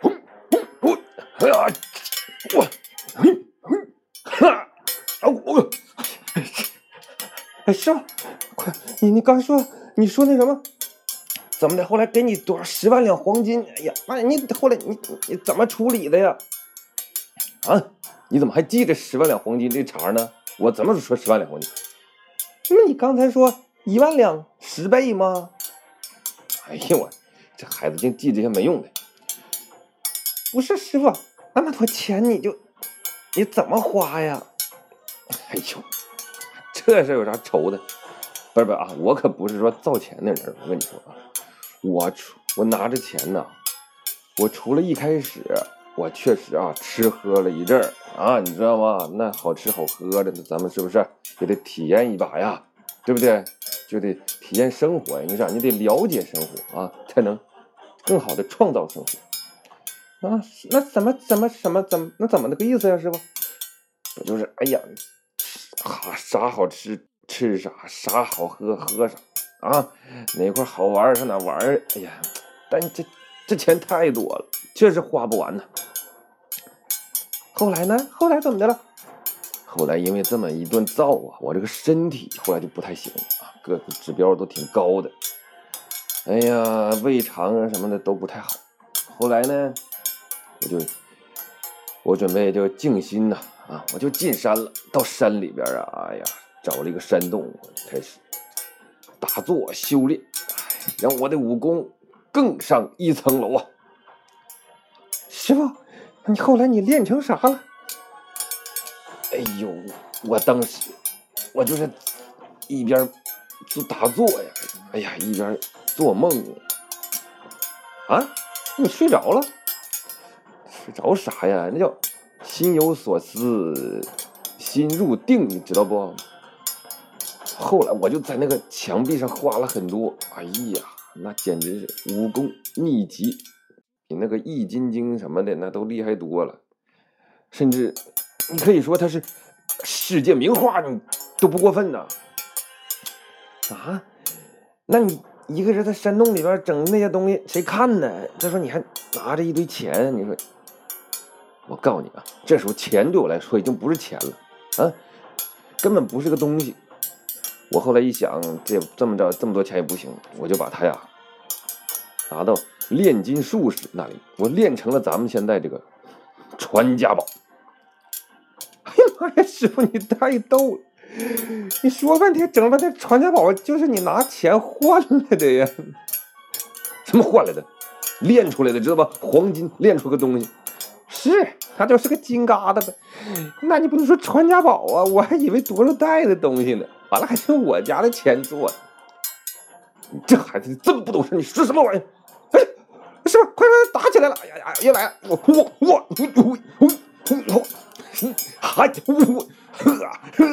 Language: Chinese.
我，我，哈，啊我，哎，师傅，快，你你刚说你说那什么？怎么的？后来给你多少十万两黄金？哎呀，妈呀，你后来你你怎么处理的呀？啊，你怎么还记着十万两黄金这茬呢？我怎么说十万两黄金？那你刚才说一万两十倍吗？哎呀我，这孩子净记这些没用的。不是师傅，那么多钱你就你怎么花呀？哎呦，这事有啥愁的？不是不是啊，我可不是说造钱的人。我跟你说啊，我出我拿着钱呢，我除了一开始我确实啊吃喝了一阵儿啊，你知道吗？那好吃好喝的，咱们是不是也得体验一把呀？对不对？就得体验生活呀。你想，你得了解生活啊，才能更好的创造生活。啊，那怎么怎么什么怎么那怎么那个意思呀，师傅？不就是哎呀，哈啥好吃吃啥，啥好喝喝啥啊？哪块好玩上哪玩？哎呀，但这这钱太多了，确实花不完呢。后来呢？后来怎么的了？后来因为这么一顿造啊，我这个身体后来就不太行了啊，各个指标都挺高的。哎呀，胃肠啊什么的都不太好。后来呢？我就我准备就静心呐啊，我就进山了，到山里边啊，哎呀，找了一个山洞，开始打坐修炼，让我的武功更上一层楼啊！师傅，你后来你练成啥了？哎呦，我当时我就是一边就打坐呀，哎呀，一边做梦啊，你睡着了？睡着啥呀？那叫心有所思，心入定，你知道不？后来我就在那个墙壁上画了很多，哎呀，那简直是武功秘籍，比那个《易筋经》什么的那都厉害多了。甚至你可以说它是世界名画，你都不过分呐。啊？那你一个人在山洞里边整那些东西，谁看呢？再说你还拿着一堆钱，你说。我告诉你啊，这时候钱对我来说已经不是钱了，啊，根本不是个东西。我后来一想，这这么着这么多钱也不行，我就把它呀拿到炼金术士那里，我炼成了咱们现在这个传家宝。哎呀妈呀，师傅你太逗了！你说半天整半天传家宝就是你拿钱换来的呀？什么换来的？炼出来的，知道吧？黄金炼出个东西。是，它就是个金疙瘩呗。那你不能说传家宝啊？我还以为多少代的东西呢。完了还是我家的钱做的。你这孩子这么不懂事，你说什么玩意？哎，师傅，快快打起来了！哎呀呀，又来了！我我我我我我我，还我呵呵